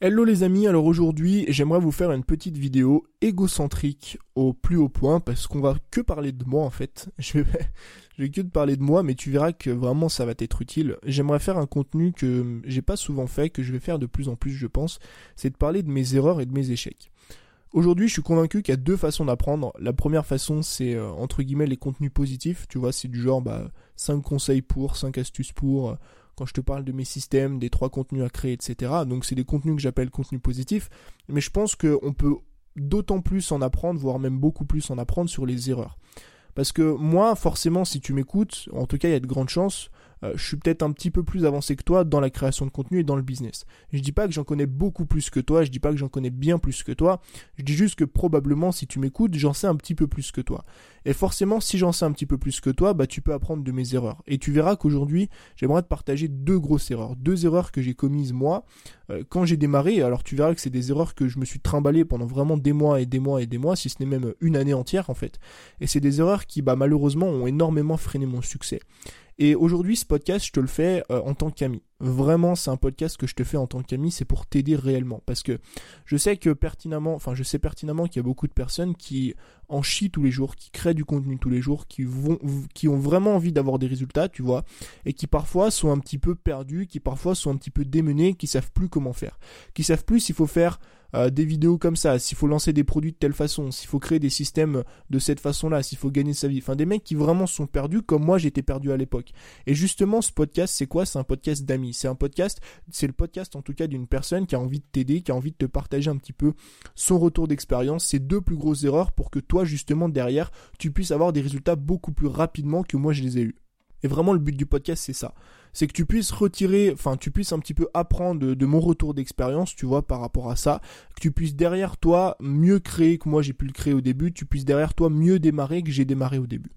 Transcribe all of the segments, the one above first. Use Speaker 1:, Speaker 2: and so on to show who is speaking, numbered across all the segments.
Speaker 1: Hello les amis, alors aujourd'hui j'aimerais vous faire une petite vidéo égocentrique au plus haut point parce qu'on va que parler de moi en fait. Je vais, que te parler de moi mais tu verras que vraiment ça va t'être utile. J'aimerais faire un contenu que j'ai pas souvent fait, que je vais faire de plus en plus je pense, c'est de parler de mes erreurs et de mes échecs. Aujourd'hui, je suis convaincu qu'il y a deux façons d'apprendre. La première façon, c'est euh, entre guillemets les contenus positifs. Tu vois, c'est du genre bah, 5 conseils pour, 5 astuces pour, quand je te parle de mes systèmes, des trois contenus à créer, etc. Donc c'est des contenus que j'appelle contenus positifs, mais je pense qu'on peut d'autant plus en apprendre, voire même beaucoup plus en apprendre sur les erreurs. Parce que moi, forcément, si tu m'écoutes, en tout cas, il y a de grandes chances euh, je suis peut-être un petit peu plus avancé que toi dans la création de contenu et dans le business. Je dis pas que j'en connais beaucoup plus que toi, je dis pas que j'en connais bien plus que toi, je dis juste que probablement si tu m'écoutes, j'en sais un petit peu plus que toi. Et forcément, si j'en sais un petit peu plus que toi, bah tu peux apprendre de mes erreurs. Et tu verras qu'aujourd'hui, j'aimerais te partager deux grosses erreurs, deux erreurs que j'ai commises moi euh, quand j'ai démarré. Alors tu verras que c'est des erreurs que je me suis trimballé pendant vraiment des mois et des mois et des mois, si ce n'est même une année entière en fait. Et c'est des erreurs qui bah malheureusement ont énormément freiné mon succès. Et aujourd'hui, ce podcast, je te le fais euh, en tant qu'ami. Vraiment, c'est un podcast que je te fais en tant qu'ami, c'est pour t'aider réellement. Parce que je sais que pertinemment, enfin, je sais pertinemment qu'il y a beaucoup de personnes qui en chient tous les jours, qui créent du contenu tous les jours, qui vont, qui ont vraiment envie d'avoir des résultats, tu vois, et qui parfois sont un petit peu perdus, qui parfois sont un petit peu démenés, qui savent plus comment faire, qui savent plus s'il faut faire euh, des vidéos comme ça, s'il faut lancer des produits de telle façon, s'il faut créer des systèmes de cette façon-là, s'il faut gagner sa vie. Enfin, des mecs qui vraiment sont perdus comme moi j'étais perdu à l'époque. Et justement, ce podcast, c'est quoi? C'est un podcast d'amis. C'est un podcast, c'est le podcast en tout cas d'une personne qui a envie de t'aider, qui a envie de te partager un petit peu son retour d'expérience, ses deux plus grosses erreurs pour que toi, justement, derrière, tu puisses avoir des résultats beaucoup plus rapidement que moi je les ai eus. Et vraiment, le but du podcast, c'est ça. C'est que tu puisses retirer, enfin, tu puisses un petit peu apprendre de, mon retour d'expérience, tu vois, par rapport à ça. Que tu puisses derrière toi mieux créer que moi j'ai pu le créer au début. Tu puisses derrière toi mieux démarrer que j'ai démarré au début.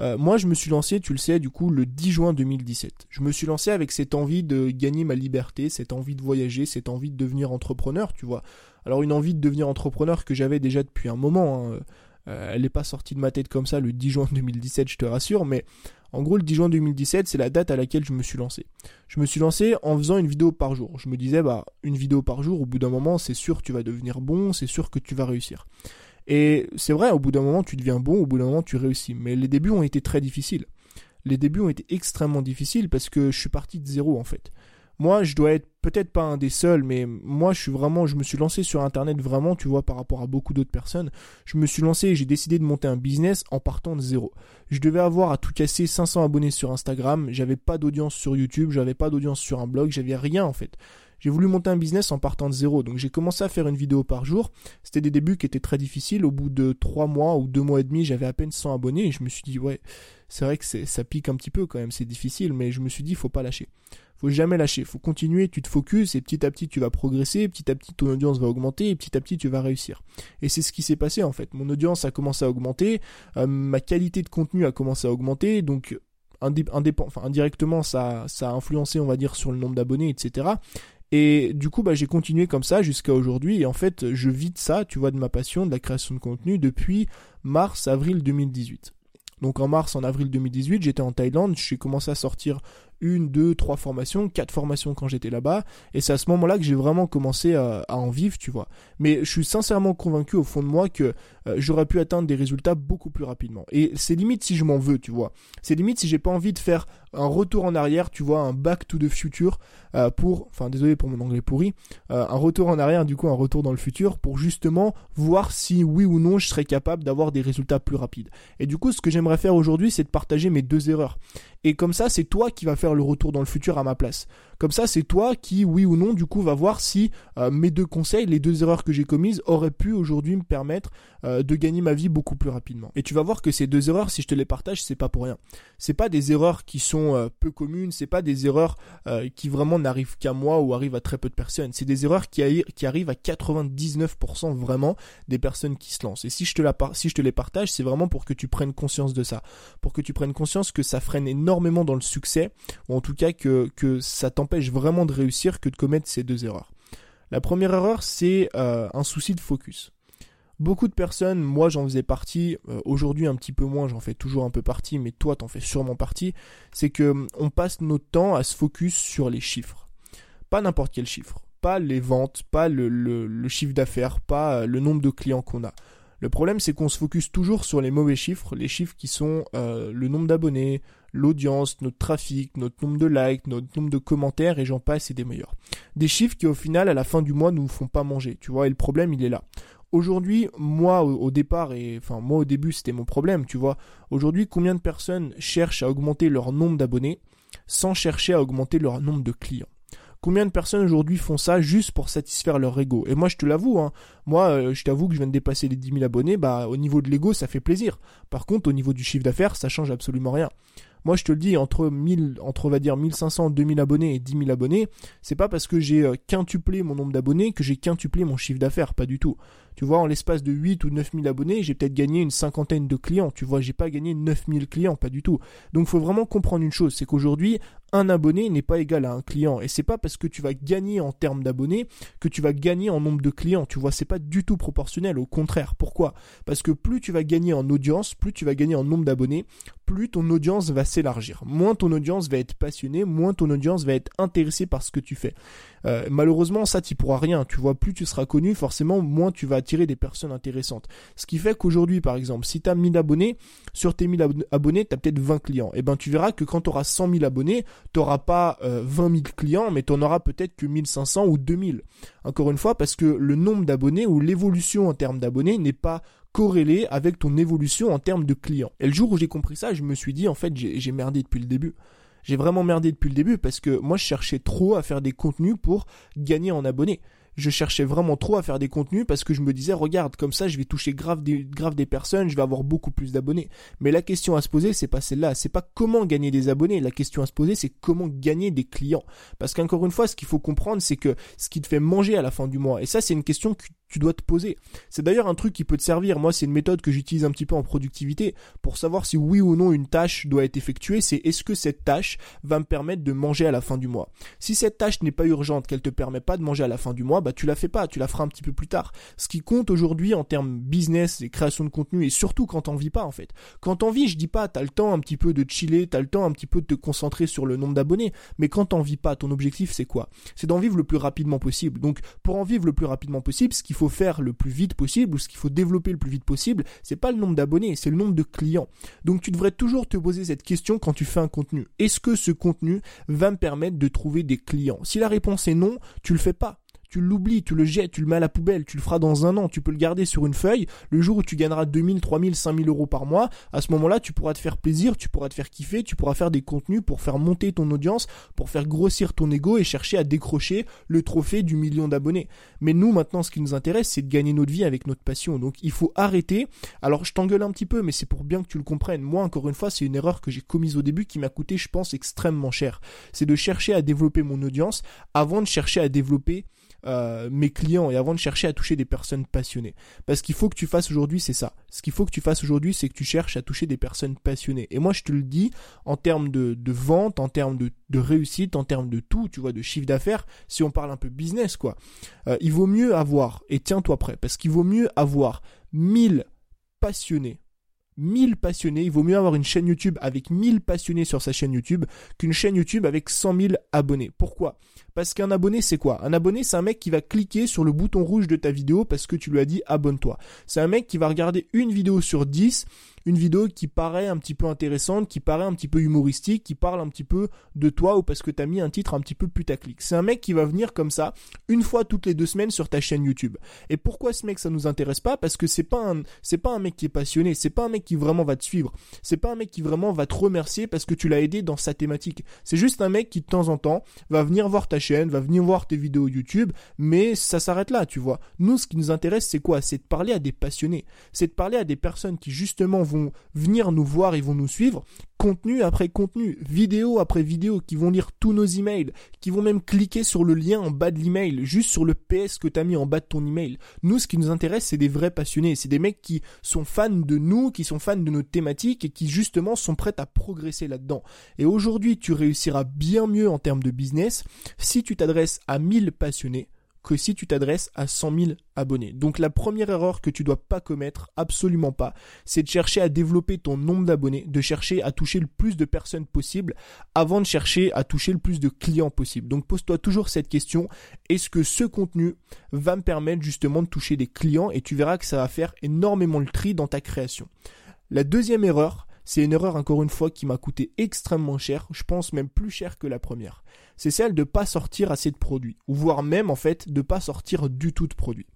Speaker 1: Euh, moi, je me suis lancé, tu le sais, du coup, le 10 juin 2017. Je me suis lancé avec cette envie de gagner ma liberté, cette envie de voyager, cette envie de devenir entrepreneur, tu vois. Alors, une envie de devenir entrepreneur que j'avais déjà depuis un moment. Hein. Euh, elle n'est pas sortie de ma tête comme ça le 10 juin 2017, je te rassure, mais en gros, le 10 juin 2017, c'est la date à laquelle je me suis lancé. Je me suis lancé en faisant une vidéo par jour. Je me disais, bah, une vidéo par jour, au bout d'un moment, c'est sûr que tu vas devenir bon, c'est sûr que tu vas réussir. Et c'est vrai, au bout d'un moment, tu deviens bon, au bout d'un moment, tu réussis. Mais les débuts ont été très difficiles. Les débuts ont été extrêmement difficiles parce que je suis parti de zéro, en fait. Moi, je dois être peut-être pas un des seuls, mais moi, je suis vraiment, je me suis lancé sur Internet vraiment, tu vois, par rapport à beaucoup d'autres personnes. Je me suis lancé et j'ai décidé de monter un business en partant de zéro. Je devais avoir à tout casser 500 abonnés sur Instagram. J'avais pas d'audience sur YouTube, j'avais pas d'audience sur un blog, j'avais rien en fait. J'ai voulu monter un business en partant de zéro, donc j'ai commencé à faire une vidéo par jour. C'était des débuts qui étaient très difficiles. Au bout de trois mois ou deux mois et demi, j'avais à peine 100 abonnés et je me suis dit ouais, c'est vrai que ça pique un petit peu quand même, c'est difficile, mais je me suis dit faut pas lâcher faut jamais lâcher, faut continuer, tu te focuses et petit à petit tu vas progresser, petit à petit ton audience va augmenter et petit à petit tu vas réussir. Et c'est ce qui s'est passé en fait. Mon audience a commencé à augmenter, euh, ma qualité de contenu a commencé à augmenter, donc indirectement ça, ça a influencé on va dire sur le nombre d'abonnés, etc. Et du coup, bah, j'ai continué comme ça jusqu'à aujourd'hui. Et en fait, je vis de ça, tu vois, de ma passion, de la création de contenu depuis mars-avril 2018. Donc en mars, en avril 2018, j'étais en Thaïlande, j'ai commencé à sortir une, deux, trois formations, quatre formations quand j'étais là-bas, et c'est à ce moment-là que j'ai vraiment commencé à, en vivre, tu vois. Mais je suis sincèrement convaincu au fond de moi que euh, j'aurais pu atteindre des résultats beaucoup plus rapidement. Et c'est limite si je m'en veux, tu vois. C'est limite si j'ai pas envie de faire un retour en arrière, tu vois, un back to the future euh, pour, enfin désolé pour mon anglais pourri, euh, un retour en arrière, du coup un retour dans le futur pour justement voir si oui ou non je serais capable d'avoir des résultats plus rapides. Et du coup, ce que j'aimerais faire aujourd'hui, c'est de partager mes deux erreurs. Et comme ça, c'est toi qui vas faire le retour dans le futur à ma place. Comme ça, c'est toi qui, oui ou non, du coup, va voir si euh, mes deux conseils, les deux erreurs que j'ai commises, auraient pu aujourd'hui me permettre de gagner ma vie beaucoup plus rapidement. Et tu vas voir que ces deux erreurs, si je te les partage, c'est pas pour rien. C'est pas des erreurs qui sont euh, peu communes, c'est pas des erreurs qui vraiment n'arrivent qu'à moi ou arrivent à très peu de personnes. C'est des erreurs qui, arrivent à 99% vraiment des personnes qui se lancent. Et si je te les partage, c'est vraiment pour que tu prennes conscience de ça, pour que tu prennes conscience que ça freine énormément dans le succès, ou en tout cas que que ça t'empêche vraiment de réussir que de commettre ces deux erreurs. La première erreur, c'est euh, un souci de focus. Beaucoup de personnes, moi j'en faisais partie, euh, aujourd'hui un petit peu moins, j'en fais toujours un peu partie, mais toi t'en fais sûrement partie, c'est que on passe notre temps à se focus sur les chiffres. Pas n'importe quel chiffre. pas les ventes, pas le, chiffre d'affaires, pas le nombre de clients qu'on a. Le problème, c'est qu'on se focus toujours sur les mauvais chiffres, les chiffres qui sont euh, le nombre d'abonnés, l'audience, notre trafic, notre nombre de likes, notre nombre de commentaires, et j'en passe, et des meilleurs. Des chiffres qui, au final, à la fin du mois, nous font pas manger, tu vois, et le problème, il est là. Aujourd'hui, moi, au, départ, et enfin, moi, au début, c'était mon problème, tu vois. Aujourd'hui, combien de personnes cherchent à augmenter leur nombre d'abonnés sans chercher à augmenter leur nombre de clients? Combien de personnes aujourd'hui font ça juste pour satisfaire leur ego? Et moi, je te l'avoue, hein, moi, euh, je t'avoue que je viens de dépasser les 10 000 abonnés, bah, au niveau de l'ego, ça fait plaisir. Par contre, au niveau du chiffre d'affaires, ça change absolument rien. Moi, je te le dis, entre 1000, entre, on va dire, 1500, 2000 abonnés et 10 000 abonnés, c'est pas parce que j'ai euh, quintuplé mon nombre d'abonnés que j'ai quintuplé mon chiffre d'affaires, pas du tout. Tu vois, en l'espace de 8 ou 9000 abonnés, j'ai peut-être gagné une cinquantaine de clients. Tu vois, j'ai pas gagné 9000 clients, pas du tout. Donc, faut vraiment comprendre une chose, c'est qu'aujourd'hui, un abonné n'est pas égal à un client. Et c'est pas parce que tu vas gagner en termes d'abonnés que tu vas gagner en nombre de clients. Tu vois, c'est pas du tout proportionnel. Au contraire. Pourquoi? Parce que plus tu vas gagner en audience, plus tu vas gagner en nombre d'abonnés, plus ton audience va s'élargir. Moins ton audience va être passionnée, moins ton audience va être intéressée par ce que tu fais. Euh, malheureusement, ça, tu pourras rien. Tu vois, plus tu seras connu, forcément, moins tu vas attirer des personnes intéressantes. Ce qui fait qu'aujourd'hui, par exemple, si tu as 1000 abonnés, sur tes 1000 abonnés, tu as peut-être 20 clients. Et eh ben, tu verras que quand tu auras 100 000 abonnés, tu n'auras pas 20 euh, 000 clients, mais tu en auras peut-être que 1500 ou 2000. Encore une fois, parce que le nombre d'abonnés ou l'évolution en termes d'abonnés n'est pas corrélé avec ton évolution en termes de clients. Et le jour où j'ai compris ça, je me suis dit, en fait, j'ai merdé depuis le début j'ai vraiment merdé depuis le début parce que moi je cherchais trop à faire des contenus pour gagner en abonnés. Je cherchais vraiment trop à faire des contenus parce que je me disais regarde comme ça je vais toucher grave des, grave des personnes, je vais avoir beaucoup plus d'abonnés. Mais la question à se poser c'est pas celle-là, c'est pas comment gagner des abonnés, la question à se poser c'est comment gagner des clients. Parce qu'encore une fois ce qu'il faut comprendre c'est que ce qui te fait manger à la fin du mois et ça c'est une question que tu dois te poser. C'est d'ailleurs un truc qui peut te servir. Moi, c'est une méthode que j'utilise un petit peu en productivité pour savoir si oui ou non une tâche doit être effectuée. C'est est-ce que cette tâche va me permettre de manger à la fin du mois? Si cette tâche n'est pas urgente, qu'elle te permet pas de manger à la fin du mois, bah tu la fais pas, tu la feras un petit peu plus tard. Ce qui compte aujourd'hui en termes business et création de contenu et surtout quand t'en vis pas en fait. Quand t'en vis, je dis pas, t'as le temps un petit peu de chiller, t'as le temps un petit peu de te concentrer sur le nombre d'abonnés, mais quand t'en vis pas, ton objectif c'est quoi? C'est d'en vivre le plus rapidement possible. Donc pour en vivre le plus rapidement possible, ce qu'il faut faut faire le plus vite possible ou ce qu'il faut développer le plus vite possible, c'est pas le nombre d'abonnés, c'est le nombre de clients. Donc tu devrais toujours te poser cette question quand tu fais un contenu. Est-ce que ce contenu va me permettre de trouver des clients? Si la réponse est non, tu le fais pas tu l'oublies, tu le jettes, tu le mets à la poubelle, tu le feras dans un an, tu peux le garder sur une feuille. Le jour où tu gagneras 2000, 3000, 5000 euros par mois, à ce moment-là, tu pourras te faire plaisir, tu pourras te faire kiffer, tu pourras faire des contenus pour faire monter ton audience, pour faire grossir ton ego et chercher à décrocher le trophée du million d'abonnés. Mais nous, maintenant, ce qui nous intéresse, c'est de gagner notre vie avec notre passion. Donc, il faut arrêter. Alors, je t'engueule un petit peu, mais c'est pour bien que tu le comprennes. Moi, encore une fois, c'est une erreur que j'ai commise au début qui m'a coûté, je pense, extrêmement cher. C'est de chercher à développer mon audience avant de chercher à développer euh, mes clients et avant de chercher à toucher des personnes passionnées. Parce qu'il faut que tu fasses aujourd'hui, c'est ça. Ce qu'il faut que tu fasses aujourd'hui, c'est que tu cherches à toucher des personnes passionnées. Et moi, je te le dis, en termes de, vente, en termes de, de, réussite, en termes de tout, tu vois, de chiffre d'affaires, si on parle un peu business, quoi, euh, il vaut mieux avoir, et tiens-toi prêt, parce qu'il vaut mieux avoir 1000 passionnés 1000 passionnés, il vaut mieux avoir une chaîne YouTube avec 1000 passionnés sur sa chaîne YouTube qu'une chaîne YouTube avec 100 000 abonnés. Pourquoi? Parce qu'un abonné c'est quoi? Un abonné c'est un mec qui va cliquer sur le bouton rouge de ta vidéo parce que tu lui as dit abonne-toi. C'est un mec qui va regarder une vidéo sur 10 une vidéo qui paraît un petit peu intéressante, qui paraît un petit peu humoristique, qui parle un petit peu de toi ou parce que t'as mis un titre un petit peu putaclic. C'est un mec qui va venir comme ça une fois toutes les deux semaines sur ta chaîne YouTube. Et pourquoi ce mec ça nous intéresse pas? Parce que c'est pas un c'est pas un mec qui est passionné, c'est pas un mec qui vraiment va te suivre, c'est pas un mec qui vraiment va te remercier parce que tu l'as aidé dans sa thématique. C'est juste un mec qui de temps en temps va venir voir ta chaîne, va venir voir tes vidéos YouTube, mais ça s'arrête là, tu vois. Nous ce qui nous intéresse c'est quoi? C'est de parler à des passionnés, c'est de parler à des personnes qui justement vont venir nous voir, ils vont nous suivre, contenu après contenu, vidéo après vidéo, qui vont lire tous nos emails, qui vont même cliquer sur le lien en bas de l'email, juste sur le PS que t'as mis en bas de ton email. Nous, ce qui nous intéresse, c'est des vrais passionnés, c'est des mecs qui sont fans de nous, qui sont fans de notre thématique et qui justement sont prêts à progresser là-dedans. Et aujourd'hui, tu réussiras bien mieux en termes de business si tu t'adresses à 1000 passionnés que si tu t'adresses à 100 000 abonnés. Donc la première erreur que tu dois pas commettre, absolument pas, c'est de chercher à développer ton nombre d'abonnés, de chercher à toucher le plus de personnes possible avant de chercher à toucher le plus de clients possible. Donc pose-toi toujours cette question, est-ce que ce contenu va me permettre justement de toucher des clients et tu verras que ça va faire énormément le tri dans ta création. La deuxième erreur, c'est une erreur encore une fois qui m'a coûté extrêmement cher, je pense même plus cher que la première. C'est celle de pas sortir assez de produits, ou voire même en fait de pas sortir du tout de produits.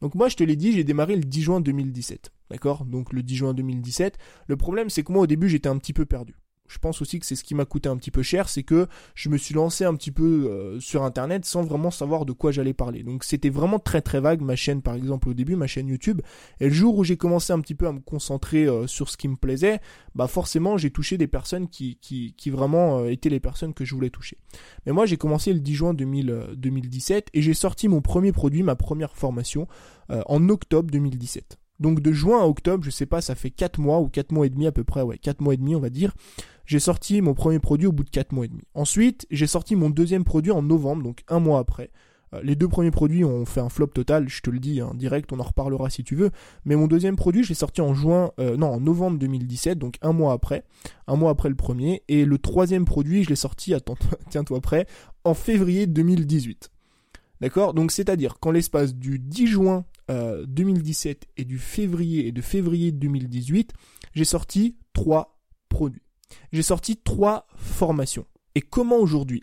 Speaker 1: Donc moi je te l'ai dit, j'ai démarré le 10 juin 2017. D'accord? Donc le 10 juin 2017. Le problème c'est que moi au début j'étais un petit peu perdu je pense aussi que c'est ce qui m'a coûté un petit peu cher, c'est que je me suis lancé un petit peu euh, sur internet sans vraiment savoir de quoi j'allais parler. Donc c'était vraiment très très vague ma chaîne par exemple au début, ma chaîne YouTube. Et le jour où j'ai commencé un petit peu à me concentrer euh, sur ce qui me plaisait, bah forcément j'ai touché des personnes qui, qui, vraiment euh, étaient les personnes que je voulais toucher. Mais moi j'ai commencé le 10 juin 2017 et j'ai sorti mon premier produit, ma première formation en octobre 2017. Donc de juin à octobre, je sais pas, ça fait 4 mois ou 4 mois et demi à peu près, ouais, 4 mois et demi on va dire. J'ai sorti mon premier produit au bout de 4 mois et demi. Ensuite, j'ai sorti mon deuxième produit en novembre, donc un mois après. Euh, les deux premiers produits ont fait un flop total, je te le dis, hein, direct, on en reparlera si tu veux. Mais mon deuxième produit, je l'ai sorti en juin, euh, non, en novembre 2017, donc un mois après, un mois après le premier. Et le troisième produit, je l'ai sorti, attends, tiens-toi prêt, en février 2018. D'accord? Donc c'est-à-dire qu'en l'espace du 10 juin 2017 euh, et du février et de février 2018, j'ai sorti trois produits. J'ai sorti trois formations. Et comment aujourd'hui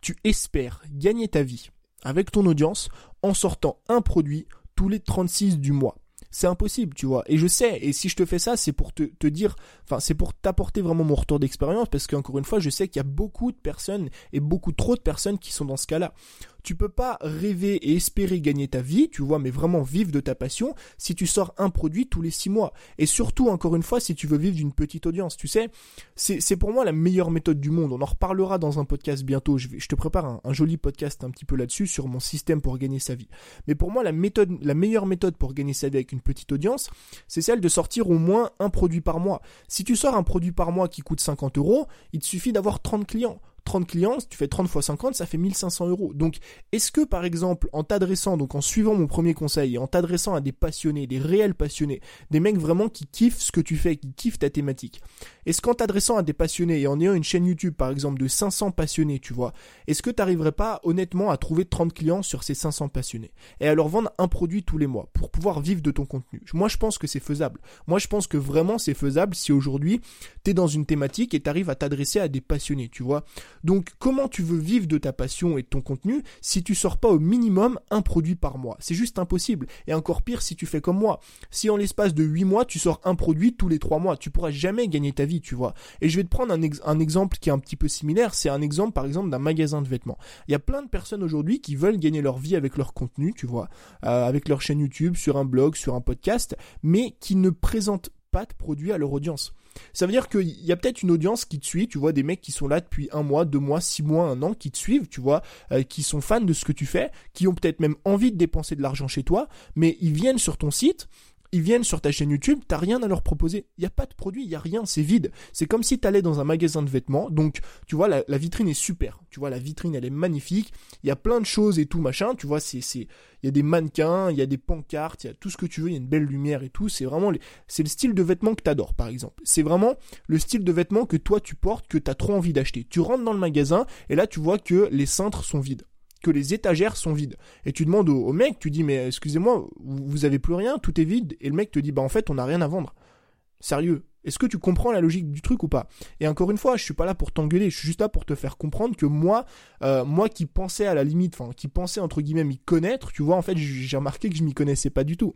Speaker 1: tu espères gagner ta vie avec ton audience en sortant un produit tous les 36 du mois? C'est impossible, tu vois. Et je sais, et si je te fais ça, c'est pour te, dire, enfin, c'est pour t'apporter vraiment mon retour d'expérience, parce qu'encore une fois, je sais qu'il y a beaucoup de personnes, et beaucoup trop de personnes qui sont dans ce cas-là. Tu peux pas rêver et espérer gagner ta vie, tu vois, mais vraiment vivre de ta passion si tu sors un produit tous les six mois. Et surtout, encore une fois, si tu veux vivre d'une petite audience, tu sais, c'est pour moi la meilleure méthode du monde. On en reparlera dans un podcast bientôt. Je, te prépare un, un, joli podcast un petit peu là-dessus sur mon système pour gagner sa vie. Mais pour moi, la méthode, la meilleure méthode pour gagner sa vie avec une petite audience, c'est celle de sortir au moins un produit par mois. Si tu sors un produit par mois qui coûte 50 euros, il te suffit d'avoir 30 clients. 30 clients, tu fais 30 fois 50, ça fait 1500 euros. Donc, est-ce que par exemple, en t'adressant, donc en suivant mon premier conseil, en t'adressant à des passionnés, des réels passionnés, des mecs vraiment qui kiffent ce que tu fais, qui kiffent ta thématique, est-ce qu'en t'adressant à des passionnés et en ayant une chaîne YouTube par exemple de 500 passionnés, tu vois, est-ce que tu n'arriverais pas honnêtement à trouver 30 clients sur ces 500 passionnés et à leur vendre un produit tous les mois pour pouvoir vivre de ton contenu? Moi, je pense que c'est faisable. Moi, je pense que vraiment c'est faisable si aujourd'hui tu es dans une thématique et tu arrives à t'adresser à des passionnés, tu vois. Donc comment tu veux vivre de ta passion et de ton contenu si tu sors pas au minimum un produit par mois? C'est juste impossible. Et encore pire si tu fais comme moi. Si en l'espace de 8 mois, tu sors un produit tous les 3 mois, tu pourras jamais gagner ta vie, tu vois. Et je vais te prendre un, exemple qui est un petit peu similaire, c'est un exemple par exemple d'un magasin de vêtements. Il y a plein de personnes aujourd'hui qui veulent gagner leur vie avec leur contenu, tu vois, euh, avec leur chaîne YouTube, sur un blog, sur un podcast, mais qui ne présentent pas de produits à leur audience. Ça veut dire qu'il y a peut-être une audience qui te suit, tu vois, des mecs qui sont là depuis un mois, deux mois, six mois, un an, qui te suivent, tu vois, euh, qui sont fans de ce que tu fais, qui ont peut-être même envie de dépenser de l'argent chez toi, mais ils viennent sur ton site, ils viennent sur ta chaîne YouTube, t'as rien à leur proposer. Il n'y a pas de produit, il n'y a rien, c'est vide. C'est comme si t'allais dans un magasin de vêtements. Donc, tu vois, la, vitrine est super. Tu vois, la vitrine, elle est magnifique. Il y a plein de choses et tout, machin. Tu vois, c'est, c'est, il y a des mannequins, il y a des pancartes, il y a tout ce que tu veux, il y a une belle lumière et tout. C'est vraiment, c'est le style de vêtements que t'adores, par exemple. C'est vraiment le style de vêtements que toi tu portes, que t'as trop envie d'acheter. Tu rentres dans le magasin et là, tu vois que les cintres sont vides que les étagères sont vides. Et tu demandes au, mec, tu dis mais excusez-moi, vous, avez plus rien, tout est vide. Et le mec te dit bah en fait on n'a rien à vendre. Sérieux. Est-ce que tu comprends la logique du truc ou pas? Et encore une fois, je suis pas là pour t'engueuler, je suis juste là pour te faire comprendre que moi, euh, moi qui pensais à la limite, enfin qui pensais entre guillemets m'y connaître, tu vois, en fait j'ai remarqué que je m'y connaissais pas du tout.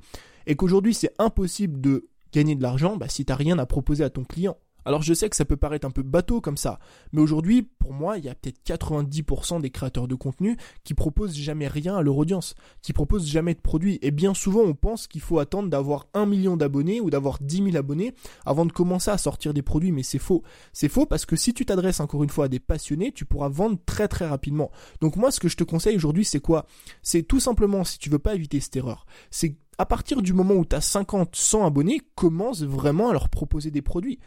Speaker 1: Et qu'aujourd'hui c'est impossible de gagner de l'argent bah, si t'as rien à proposer à ton client. Alors je sais que ça peut paraître un peu bateau comme ça, mais aujourd'hui, pour moi, il y a peut-être 90% des créateurs de contenu qui proposent jamais rien à leur audience, qui proposent jamais de produits. Et bien souvent, on pense qu'il faut attendre d'avoir un million d'abonnés ou d'avoir 10 000 abonnés avant de commencer à sortir des produits, mais c'est faux. C'est faux parce que si tu t'adresses encore une fois à des passionnés, tu pourras vendre très très rapidement. Donc moi, ce que je te conseille aujourd'hui, c'est quoi? C'est tout simplement, si tu veux pas éviter cette erreur, c'est à partir du moment où tu as 50, 100 abonnés, commence vraiment à leur proposer des produits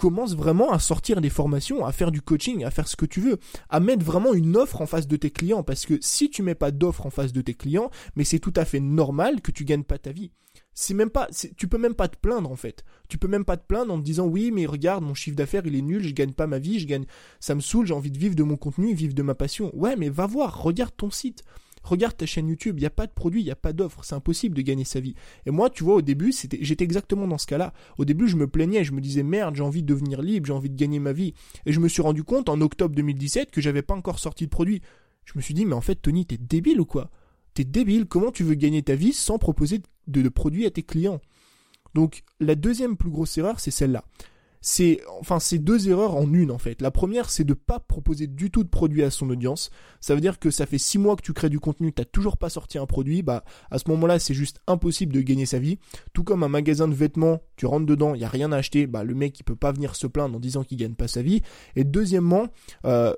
Speaker 1: commence vraiment à sortir des formations, à faire du coaching, à faire ce que tu veux, à mettre vraiment une offre en face de tes clients. Parce que si tu mets pas d'offre en face de tes clients, mais c'est tout à fait normal que tu gagnes pas ta vie. C'est même pas, tu peux même pas te plaindre en fait. Tu peux même pas te plaindre en te disant oui mais regarde mon chiffre d'affaires il est nul, je gagne pas ma vie, je gagne, ça me saoule, j'ai envie de vivre de mon contenu, vivre de ma passion. Ouais mais va voir, regarde ton site. Regarde ta chaîne YouTube, il n'y a pas de produit, il n'y a pas d'offre, c'est impossible de gagner sa vie. Et moi, tu vois, au début, j'étais exactement dans ce cas-là. Au début, je me plaignais, je me disais merde, j'ai envie de devenir libre, j'ai envie de gagner ma vie. Et je me suis rendu compte en octobre 2017 que j'avais pas encore sorti de produit. Je me suis dit, mais en fait, Tony, t'es débile ou quoi? T'es débile, comment tu veux gagner ta vie sans proposer de, de produits à tes clients? Donc, la deuxième plus grosse erreur, c'est celle-là c'est enfin c'est deux erreurs en une en fait. La première c'est de pas proposer du tout de produit à son audience. Ça veut dire que ça fait six mois que tu crées du contenu, t'as toujours pas sorti un produit, bah à ce moment-là c'est juste impossible de gagner sa vie. Tout comme un magasin de vêtements, tu rentres dedans, il y a rien à acheter, bah le mec il peut pas venir se plaindre en disant qu'il gagne pas sa vie. Et deuxièmement, euh,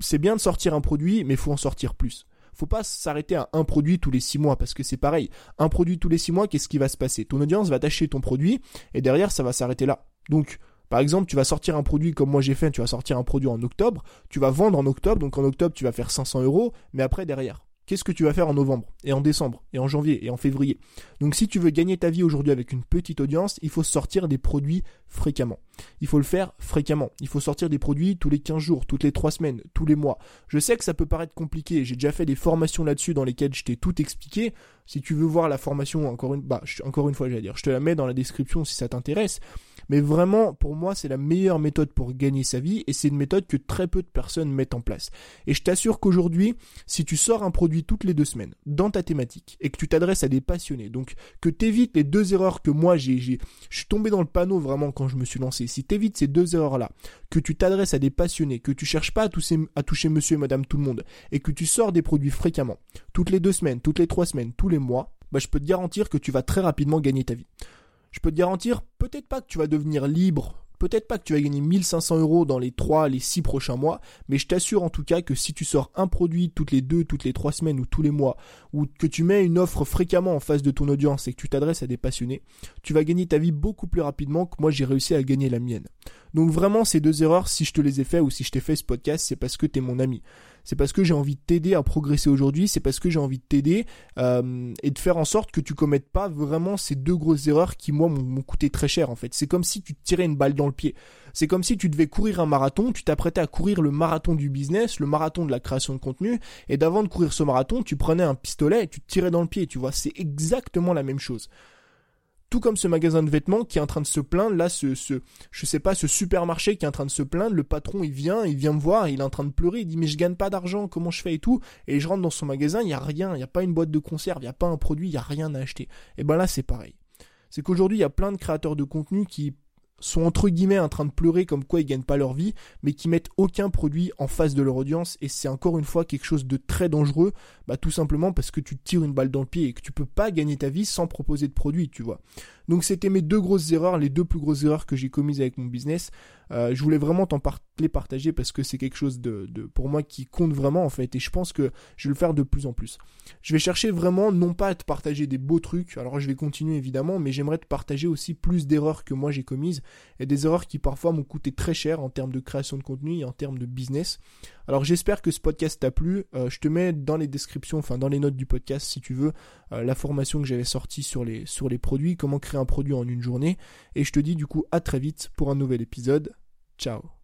Speaker 1: c'est bien de sortir un produit, mais faut en sortir plus faut pas s'arrêter à un produit tous les six mois parce que c'est pareil. Un produit tous les six mois, qu'est-ce qui va se passer? Ton audience va t'acheter ton produit et derrière ça va s'arrêter là. Donc par exemple, tu vas sortir un produit comme moi j'ai fait, tu vas sortir un produit en octobre, tu vas vendre en octobre, donc en octobre tu vas faire 500 euros, mais après derrière, qu'est-ce que tu vas faire en novembre, et en décembre, et en janvier, et en février? Donc si tu veux gagner ta vie aujourd'hui avec une petite audience, il faut sortir des produits fréquemment. Il faut le faire fréquemment. Il faut sortir des produits tous les 15 jours, toutes les 3 semaines, tous les mois. Je sais que ça peut paraître compliqué, j'ai déjà fait des formations là-dessus dans lesquelles je t'ai tout expliqué. Si tu veux voir la formation, encore une, bah, encore une fois, j'allais dire, je te la mets dans la description si ça t'intéresse. Mais vraiment, pour moi, c'est la meilleure méthode pour gagner sa vie et c'est une méthode que très peu de personnes mettent en place. Et je t'assure qu'aujourd'hui, si tu sors un produit toutes les deux semaines dans ta thématique et que tu t'adresses à des passionnés, donc que t'évites les deux erreurs que moi j'ai, je suis tombé dans le panneau vraiment quand je me suis lancé. Si t'évites ces deux erreurs-là, que tu t'adresses à des passionnés, que tu cherches pas à toucher, à toucher monsieur et madame tout le monde et que tu sors des produits fréquemment, toutes les deux semaines, toutes les trois semaines, tous les mois, bah, je peux te garantir que tu vas très rapidement gagner ta vie je peux te garantir, peut-être pas que tu vas devenir libre, peut-être pas que tu vas gagner 1500 euros dans les 3, les 6 prochains mois, mais je t'assure en tout cas que si tu sors un produit toutes les 2, toutes les 3 semaines ou tous les mois, ou que tu mets une offre fréquemment en face de ton audience et que tu t'adresses à des passionnés, tu vas gagner ta vie beaucoup plus rapidement que moi j'ai réussi à gagner la mienne. Donc vraiment ces deux erreurs, si je te les ai fait ou si je t'ai fait ce podcast, c'est parce que tu es mon ami c'est parce que j'ai envie de t'aider à progresser aujourd'hui, c'est parce que j'ai envie de t'aider euh, et de faire en sorte que tu commettes pas vraiment ces deux grosses erreurs qui moi m'ont coûté très cher en fait. C'est comme si tu tirais une balle dans le pied. C'est comme si tu devais courir un marathon, tu t'apprêtais à courir le marathon du business, le marathon de la création de contenu, et d'avant de courir ce marathon, tu prenais un pistolet et tu te tirais dans le pied, tu vois, c'est exactement la même chose. Tout comme ce magasin de vêtements qui est en train de se plaindre, là, ce, ce, je sais pas, ce supermarché qui est en train de se plaindre, le patron, il vient, il vient me voir, il est en train de pleurer, il dit, mais je gagne pas d'argent, comment je fais et tout. Et je rentre dans son magasin, il y a rien, il y a pas une boîte de conserve, il y a pas un produit, il y a rien à acheter. Et ben là, c'est pareil. C'est qu'aujourd'hui, il y a plein de créateurs de contenu qui sont entre guillemets en train de pleurer comme quoi ils gagnent pas leur vie, mais qui mettent aucun produit en face de leur audience et c'est encore une fois quelque chose de très dangereux, bah tout simplement parce que tu tires une balle dans le pied et que tu peux pas gagner ta vie sans proposer de produit, tu vois. Donc c'était mes deux grosses erreurs, les deux plus grosses erreurs que j'ai commises avec mon business. Euh, je voulais vraiment t'en les partager parce que c'est quelque chose de, de, pour moi qui compte vraiment en fait et je pense que je vais le faire de plus en plus. Je vais chercher vraiment non pas à te partager des beaux trucs, alors je vais continuer évidemment, mais j'aimerais te partager aussi plus d'erreurs que moi j'ai commises et des erreurs qui parfois m'ont coûté très cher en termes de création de contenu et en termes de business. Alors j'espère que ce podcast t'a plu. Euh, je te mets dans les descriptions, enfin dans les notes du podcast si tu veux, euh, la formation que j'avais sortie sur les, sur les produits, comment créer un produit en une journée. Et je te dis du coup à très vite pour un nouvel épisode. Ciao